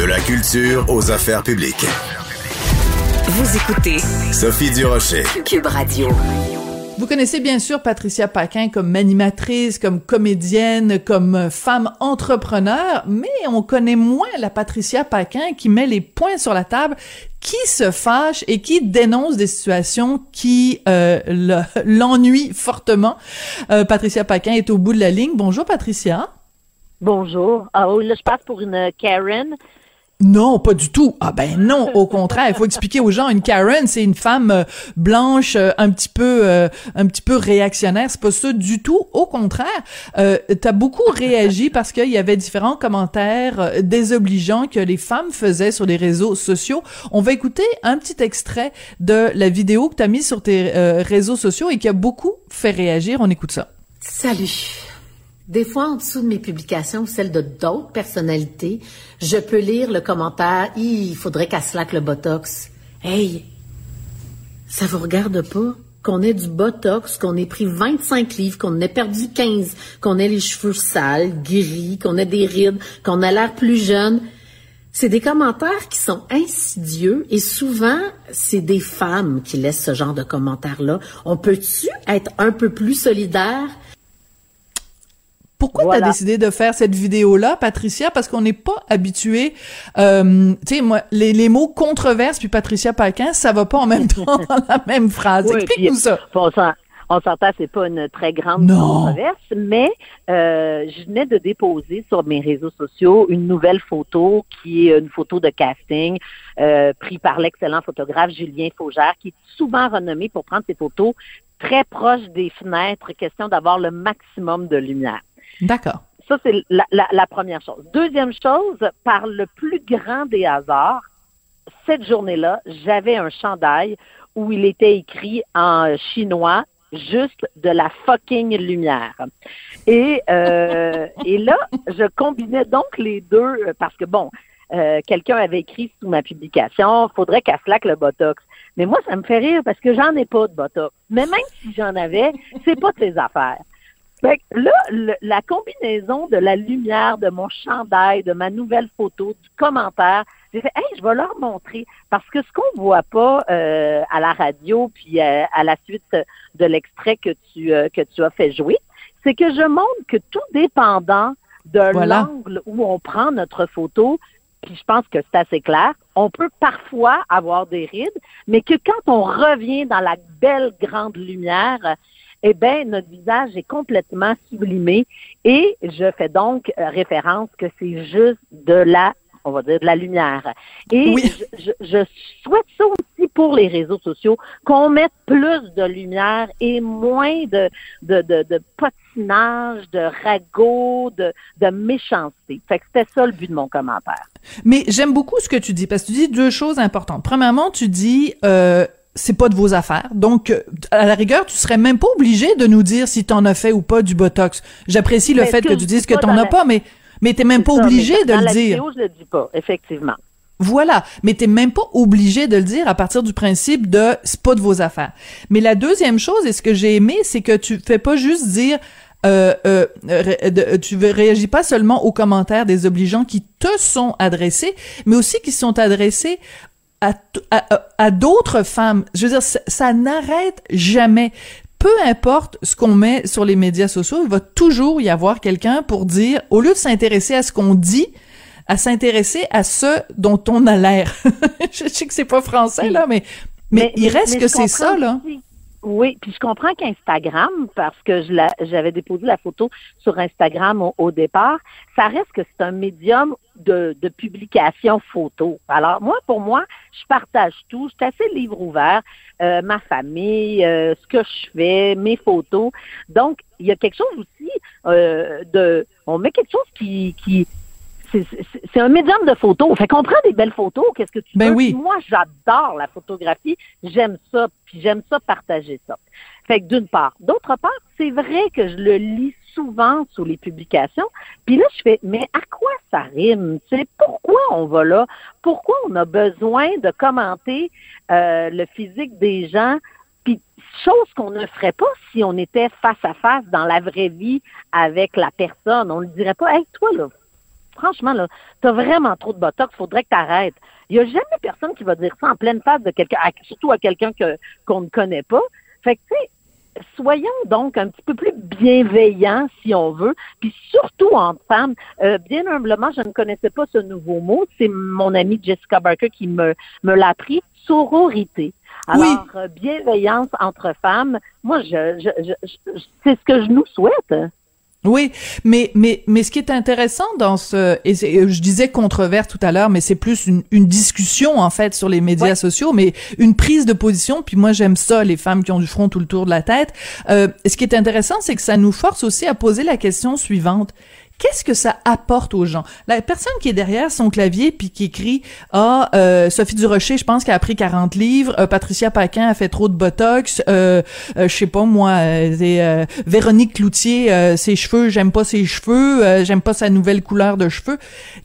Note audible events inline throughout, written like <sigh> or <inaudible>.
De la culture aux affaires publiques. Vous écoutez Sophie Durocher. Cube Radio. Vous connaissez bien sûr Patricia Paquin comme animatrice, comme comédienne, comme femme entrepreneur, mais on connaît moins la Patricia Paquin qui met les points sur la table, qui se fâche et qui dénonce des situations qui euh, <laughs> l'ennuient fortement. Euh, Patricia Paquin est au bout de la ligne. Bonjour Patricia. Bonjour. Ah oui, là je passe pour une Karen. Non, pas du tout. Ah ben non, au contraire, il faut expliquer aux gens une Karen, c'est une femme euh, blanche euh, un petit peu euh, un petit peu réactionnaire, c'est pas ça du tout, au contraire. Euh, tu as beaucoup réagi parce qu'il y avait différents commentaires désobligeants que les femmes faisaient sur les réseaux sociaux. On va écouter un petit extrait de la vidéo que tu as mise sur tes réseaux sociaux et qui a beaucoup fait réagir. On écoute ça. Salut. Des fois, en dessous de mes publications, celles de d'autres personnalités, je peux lire le commentaire Il faudrait qu'elle slack le botox. Hey, ça vous regarde pas? Qu'on ait du botox, qu'on ait pris 25 livres, qu'on ait perdu 15, qu'on ait les cheveux sales, gris, qu'on ait des rides, qu'on a l'air plus jeune. C'est des commentaires qui sont insidieux et souvent, c'est des femmes qui laissent ce genre de commentaires-là. On peut-tu être un peu plus solidaire? Pourquoi tu as décidé de faire cette vidéo-là, Patricia? Parce qu'on n'est pas habitué, euh, tu sais, moi, les, les, mots controverse puis Patricia Paquin, ça va pas en même temps <laughs> dans la même phrase. Explique-nous ça. on s'entend, c'est pas une très grande controverse, mais euh, je venais de déposer sur mes réseaux sociaux une nouvelle photo qui est une photo de casting euh, prise par l'excellent photographe Julien Faugère, qui est souvent renommé pour prendre ses photos très proches des fenêtres, question d'avoir le maximum de lumière. D'accord. Ça, c'est la, la, première chose. Deuxième chose, par le plus grand des hasards, cette journée-là, j'avais un chandail où il était écrit en chinois juste de la fucking lumière. Et, euh, <laughs> et là, je combinais donc les deux parce que, bon, euh, quelqu'un avait écrit sous ma publication, faudrait qu'elle slack le Botox. Mais moi, ça me fait rire parce que j'en ai pas de Botox. Mais même si j'en avais, c'est pas de ses affaires. Fait là, la combinaison de la lumière, de mon chandail, de ma nouvelle photo, du commentaire, j'ai fait, hey, je vais leur montrer. Parce que ce qu'on voit pas euh, à la radio, puis euh, à la suite de l'extrait que tu euh, que tu as fait jouer, c'est que je montre que tout dépendant de l'angle où on prend notre photo, puis je pense que c'est assez clair, on peut parfois avoir des rides, mais que quand on revient dans la belle grande lumière, eh bien, notre visage est complètement sublimé et je fais donc euh, référence que c'est juste de la on va dire, de la lumière. Et je, je, souhaite ça aussi pour les réseaux sociaux, qu'on mette plus de lumière et moins de, de, de, de patinage, de ragot, de, de méchanceté. Fait que c'était ça le but de mon commentaire. Mais j'aime beaucoup ce que tu dis, parce que tu dis deux choses importantes. Premièrement, tu dis... Euh, c'est pas de vos affaires. Donc, euh, à la rigueur, tu serais même pas obligé de nous dire si t'en as fait ou pas du Botox. J'apprécie le fait que, tu dises que t'en as pas, mais, mais t'es même pas obligé de le dire. Vidéo, je le dis pas, effectivement. Voilà, mais t'es même pas obligé de le dire à partir du principe de c'est pas de vos affaires. Mais la deuxième chose, et ce que j'ai aimé, c'est que tu fais pas juste dire euh, euh, tu réagis pas seulement aux commentaires des obligeants qui te sont adressés, mais aussi qui sont adressés à, à, d'autres femmes. Je veux dire, ça, n'arrête jamais peu importe ce qu'on met sur les médias sociaux, il va toujours y avoir quelqu'un pour dire, au lieu de s'intéresser à ce qu'on dit, à s'intéresser à ce dont on a l'air. <laughs> je sais que c'est pas français, là, mais, mais, il reste que c'est ça, là. Oui, puis je comprends qu'Instagram, parce que je j'avais déposé la photo sur Instagram au, départ, ça reste que c'est un médium de, de, publication photo. Alors moi, pour moi, je partage tout. Je suis assez livre ouvert, euh, ma famille, euh, ce que je fais, mes photos. Donc, il y a quelque chose aussi euh, de, on met quelque chose qui, qui c'est un médium de photos. Fait qu'on prend des belles photos, qu'est-ce que tu ben veux? Oui. Moi, j'adore la photographie. J'aime ça, puis j'aime ça partager ça. Fait que d'une part. D'autre part, c'est vrai que je le lis souvent sous les publications. Puis là, je fais, mais à quoi ça rime? C'est pourquoi on va là? Pourquoi on a besoin de commenter euh, le physique des gens? Puis chose qu'on ne ferait pas si on était face à face dans la vraie vie avec la personne. On ne dirait pas, hey, toi, là, franchement, là, t'as vraiment trop de botox, faudrait que t'arrêtes. Il y a jamais personne qui va dire ça en pleine face de quelqu'un, surtout à quelqu'un que, qu'on ne connaît pas. Fait que, tu sais, soyons donc un petit peu plus bienveillants, si on veut, puis surtout entre femmes. Euh, bien humblement, je ne connaissais pas ce nouveau mot. C'est mon amie Jessica Barker qui me, me l'a appris. Sororité. Alors, euh, bienveillance entre femmes, moi, je, je, je c'est ce que je nous souhaite. Oui, mais mais mais ce qui est intéressant dans ce et je disais controverse tout à l'heure, mais c'est plus une, une, discussion en fait sur les médias sociaux, mais une prise de position. Puis moi j'aime ça, les femmes qui ont du front tout le tour de la tête. Euh, ce qui est intéressant, c'est que ça nous force aussi à poser la question suivante qu'est-ce que ça apporte aux gens? La personne qui est derrière son clavier puis qui écrit ah euh, Sophie Durocher, je pense qu'elle a pris 40 livres, euh, Patricia Paquin a fait trop de botox, euh, euh je sais pas moi, euh, Véronique Cloutier ses cheveux, j'aime pas ses cheveux, j'aime pas sa nouvelle couleur de cheveux.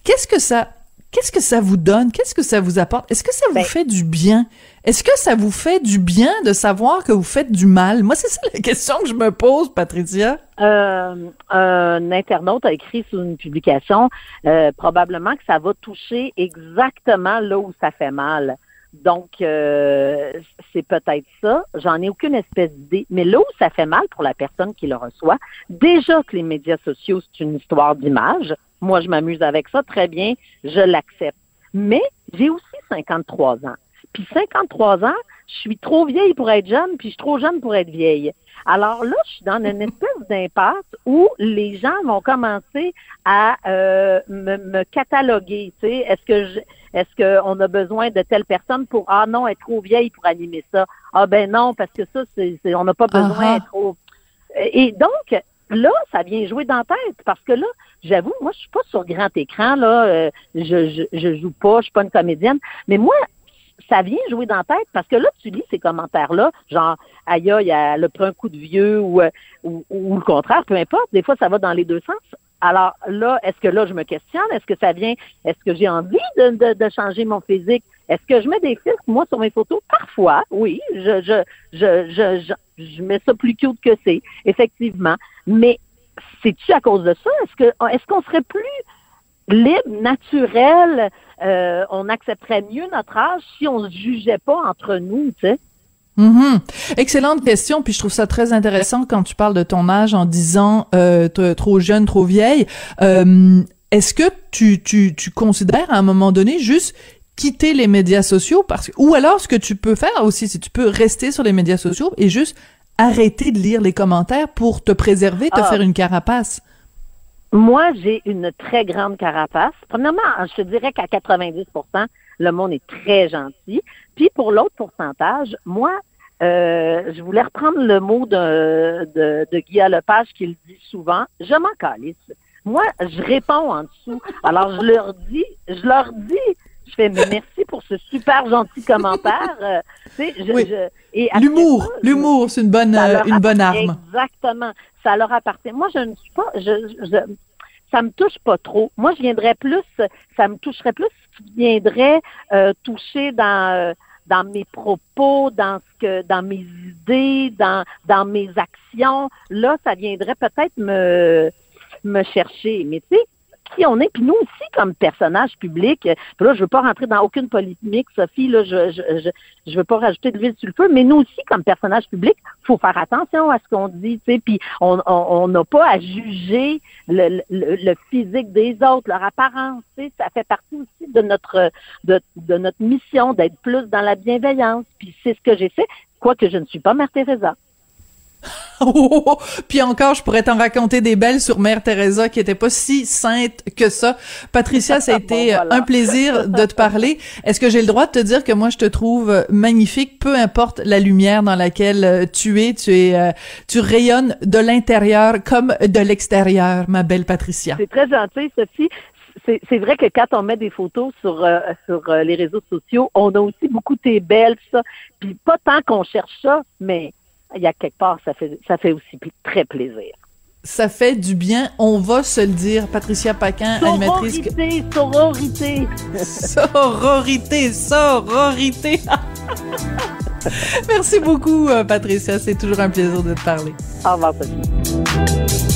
Qu'est-ce que ça Qu'est-ce que ça vous donne? Qu'est-ce que ça vous apporte? Est-ce que ça vous ben fait du bien? Est-ce que ça vous fait du bien de savoir que vous faites du mal? Moi, c'est ça la question que je me pose, Patricia. Euh, un internaute a écrit sous une publication euh, probablement que ça va toucher exactement là où ça fait mal. Donc, euh, c'est peut-être ça. J'en ai aucune espèce d'idée. Mais là où ça fait mal pour la personne qui le reçoit, déjà que les médias sociaux, c'est une histoire d'image. Moi, je m'amuse avec ça, très bien, je l'accepte. Mais j'ai aussi 53 ans. Puis 53 ans, je suis trop vieille pour être jeune, puis je suis trop jeune pour être vieille. Alors là, je suis dans une <laughs> espèce d'impasse où les gens vont commencer à euh, me, cataloguer. Tu sais, est-ce que je, est-ce qu'on a besoin de telle personne pour ah non, être trop vieille pour animer ça? Ah ben non, parce que ça, c'est, on n'a pas besoin d'être trop. Et donc, là, ça vient jouer dans la tête parce que là, j'avoue, moi, je suis pas sur grand écran, là, euh, je, je, je joue pas, je suis pas une comédienne, mais moi, ça vient jouer dans la tête parce que là, tu lis ces commentaires-là, genre, aïe, il a le pris un coup de vieux ou, euh, ou, ou, le contraire, peu importe. Des fois, ça va dans les deux sens. Alors là, est-ce que là, je me questionne? Est-ce que ça vient? Est-ce que j'ai envie de, changer mon physique? Est-ce que je mets des filtres, moi, sur mes photos? Parfois, oui. Je, je, je, je, je, mets ça plus cute que c'est, effectivement. Mais c'est-tu à cause de ça? Est-ce qu'on serait plus libre, naturel, euh, on accepterait mieux notre âge si on se jugeait pas entre nous, tu sais? Mm-hmm. Excellente question, puis je trouve ça très intéressant quand tu parles de ton âge en disant euh, trop jeune, trop vieille. Euh, Est-ce que tu, tu, tu considères à un moment donné juste quitter les médias sociaux parce que, ou alors ce que tu peux faire aussi, si tu peux rester sur les médias sociaux et juste arrêter de lire les commentaires pour te préserver, te ah. faire une carapace? Moi, j'ai une très grande carapace. Premièrement, je te dirais qu'à 90 le monde est très gentil. Puis pour l'autre pourcentage, moi, euh, je voulais reprendre le mot de, de, de Guy Lepage qui le dit souvent, je m'en calisse. Moi, je réponds en dessous. Alors, je leur dis, je leur dis, je fais merci pour ce super gentil commentaire. Euh, l'humour, l'humour, c'est une bonne, euh, une bonne arme. Exactement. Ça leur appartient. Moi, je ne suis pas, je, je, ça me touche pas trop. Moi, je viendrais plus, ça me toucherait plus ce qui viendrait euh, toucher dans euh, dans mes propos, dans ce que, dans mes idées, dans dans mes actions. Là, ça viendrait peut-être me me chercher. Mais tu sais, qui on est, puis nous aussi comme personnage public. Puis là, je veux pas rentrer dans aucune polémique, Sophie. Là, je je, je, veux pas rajouter de l'huile sur le feu, mais nous aussi comme personnage public, faut faire attention à ce qu'on dit, tu sais. Puis on n'a pas à juger le, le, physique des autres, leur apparence. Tu sais, ça fait partie aussi de notre de, de notre mission d'être plus dans la bienveillance. Puis c'est ce que j'ai fait, quoique je ne suis pas Mère Teresa. <laughs> Puis encore, je pourrais t'en raconter des belles sur Mère Teresa qui était pas si sainte que ça. Patricia, ça a <laughs> été un plaisir de te parler. Est-ce que j'ai le droit de te dire que moi je te trouve magnifique, peu importe la lumière dans laquelle euh, tu es, tu es, euh, tu rayonnes de l'intérieur comme de l'extérieur, ma belle Patricia? C'est très gentil, Sophie c'est vrai que quand on met des photos sur euh, sur les réseaux sociaux, on a aussi beaucoup tes belles ça. Puis pas tant qu'on cherche ça, mais il y a quelque part, ça fait, ça fait aussi très plaisir. Ça fait du bien, on va se le dire. Patricia Paquin, animatrice. Sororité, sororité. <laughs> sororité, sororité. <laughs> Merci beaucoup, euh, Patricia. C'est toujours un plaisir de te parler. Au revoir, Sophie.